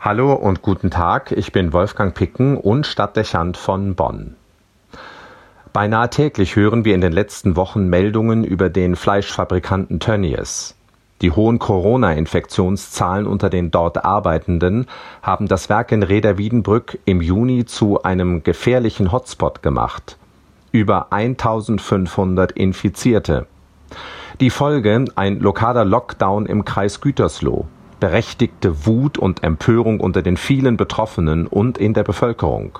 Hallo und guten Tag, ich bin Wolfgang Picken und Stadtdechant von Bonn. Beinahe täglich hören wir in den letzten Wochen Meldungen über den Fleischfabrikanten Tönnies. Die hohen Corona-Infektionszahlen unter den dort Arbeitenden haben das Werk in Reda Wiedenbrück im Juni zu einem gefährlichen Hotspot gemacht. Über 1500 Infizierte. Die Folge ein lokaler Lockdown im Kreis Gütersloh berechtigte Wut und Empörung unter den vielen Betroffenen und in der Bevölkerung.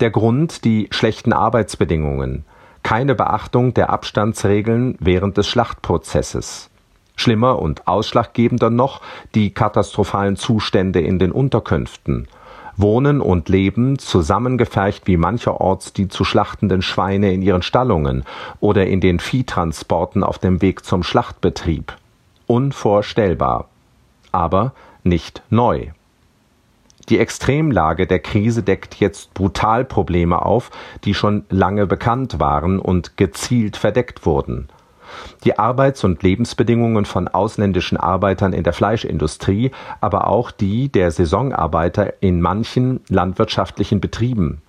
Der Grund die schlechten Arbeitsbedingungen, keine Beachtung der Abstandsregeln während des Schlachtprozesses. Schlimmer und ausschlaggebender noch die katastrophalen Zustände in den Unterkünften. Wohnen und Leben zusammengefercht wie mancherorts die zu schlachtenden Schweine in ihren Stallungen oder in den Viehtransporten auf dem Weg zum Schlachtbetrieb. Unvorstellbar aber nicht neu. Die Extremlage der Krise deckt jetzt brutal Probleme auf, die schon lange bekannt waren und gezielt verdeckt wurden. Die Arbeits- und Lebensbedingungen von ausländischen Arbeitern in der Fleischindustrie, aber auch die der Saisonarbeiter in manchen landwirtschaftlichen Betrieben.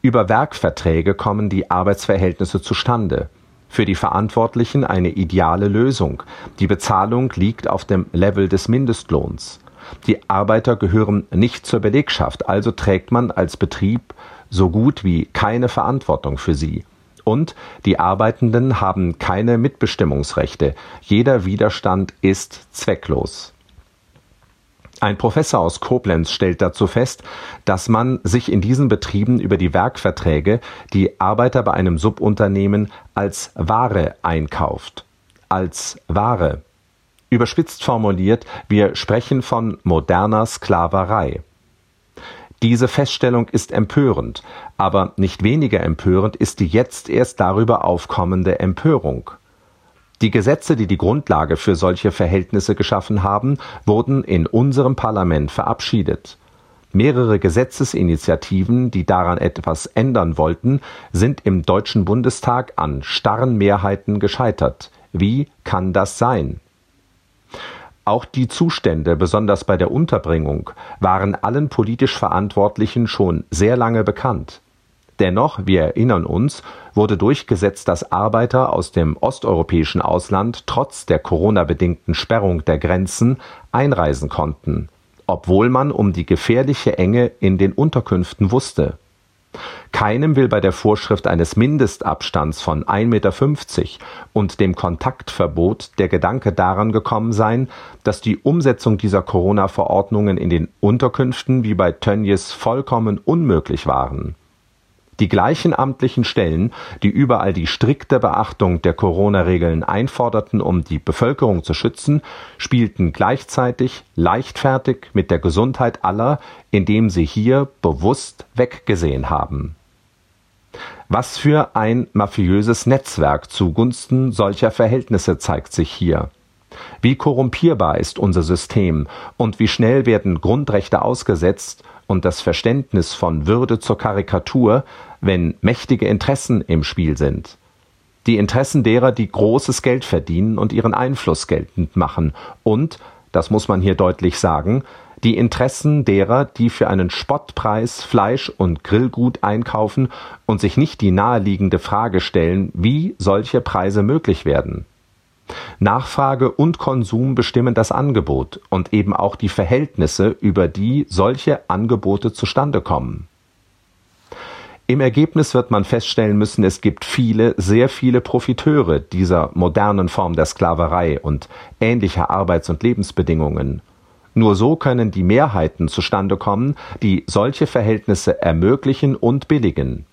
Über Werkverträge kommen die Arbeitsverhältnisse zustande für die Verantwortlichen eine ideale Lösung. Die Bezahlung liegt auf dem Level des Mindestlohns. Die Arbeiter gehören nicht zur Belegschaft, also trägt man als Betrieb so gut wie keine Verantwortung für sie. Und die Arbeitenden haben keine Mitbestimmungsrechte. Jeder Widerstand ist zwecklos. Ein Professor aus Koblenz stellt dazu fest, dass man sich in diesen Betrieben über die Werkverträge die Arbeiter bei einem Subunternehmen als Ware einkauft. Als Ware. Überspitzt formuliert, wir sprechen von moderner Sklaverei. Diese Feststellung ist empörend, aber nicht weniger empörend ist die jetzt erst darüber aufkommende Empörung. Die Gesetze, die die Grundlage für solche Verhältnisse geschaffen haben, wurden in unserem Parlament verabschiedet. Mehrere Gesetzesinitiativen, die daran etwas ändern wollten, sind im Deutschen Bundestag an starren Mehrheiten gescheitert. Wie kann das sein? Auch die Zustände, besonders bei der Unterbringung, waren allen politisch Verantwortlichen schon sehr lange bekannt. Dennoch, wir erinnern uns, wurde durchgesetzt, dass Arbeiter aus dem osteuropäischen Ausland trotz der Corona-bedingten Sperrung der Grenzen einreisen konnten, obwohl man um die gefährliche Enge in den Unterkünften wusste. Keinem will bei der Vorschrift eines Mindestabstands von 1,50 Meter und dem Kontaktverbot der Gedanke daran gekommen sein, dass die Umsetzung dieser Corona-Verordnungen in den Unterkünften wie bei Tönnies vollkommen unmöglich waren. Die gleichen amtlichen Stellen, die überall die strikte Beachtung der Corona-Regeln einforderten, um die Bevölkerung zu schützen, spielten gleichzeitig leichtfertig mit der Gesundheit aller, indem sie hier bewusst weggesehen haben. Was für ein mafiöses Netzwerk zugunsten solcher Verhältnisse zeigt sich hier. Wie korrumpierbar ist unser System und wie schnell werden Grundrechte ausgesetzt und das Verständnis von Würde zur Karikatur, wenn mächtige Interessen im Spiel sind. Die Interessen derer, die großes Geld verdienen und ihren Einfluss geltend machen und, das muss man hier deutlich sagen, die Interessen derer, die für einen Spottpreis Fleisch und Grillgut einkaufen und sich nicht die naheliegende Frage stellen, wie solche Preise möglich werden. Nachfrage und Konsum bestimmen das Angebot und eben auch die Verhältnisse, über die solche Angebote zustande kommen. Im Ergebnis wird man feststellen müssen, es gibt viele, sehr viele Profiteure dieser modernen Form der Sklaverei und ähnlicher Arbeits- und Lebensbedingungen. Nur so können die Mehrheiten zustande kommen, die solche Verhältnisse ermöglichen und billigen.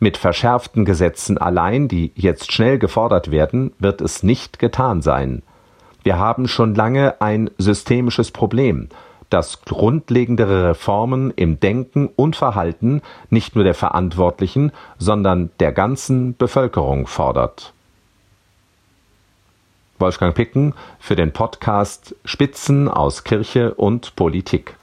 Mit verschärften Gesetzen allein, die jetzt schnell gefordert werden, wird es nicht getan sein. Wir haben schon lange ein systemisches Problem, das grundlegendere Reformen im Denken und Verhalten nicht nur der Verantwortlichen, sondern der ganzen Bevölkerung fordert. Wolfgang Picken für den Podcast Spitzen aus Kirche und Politik.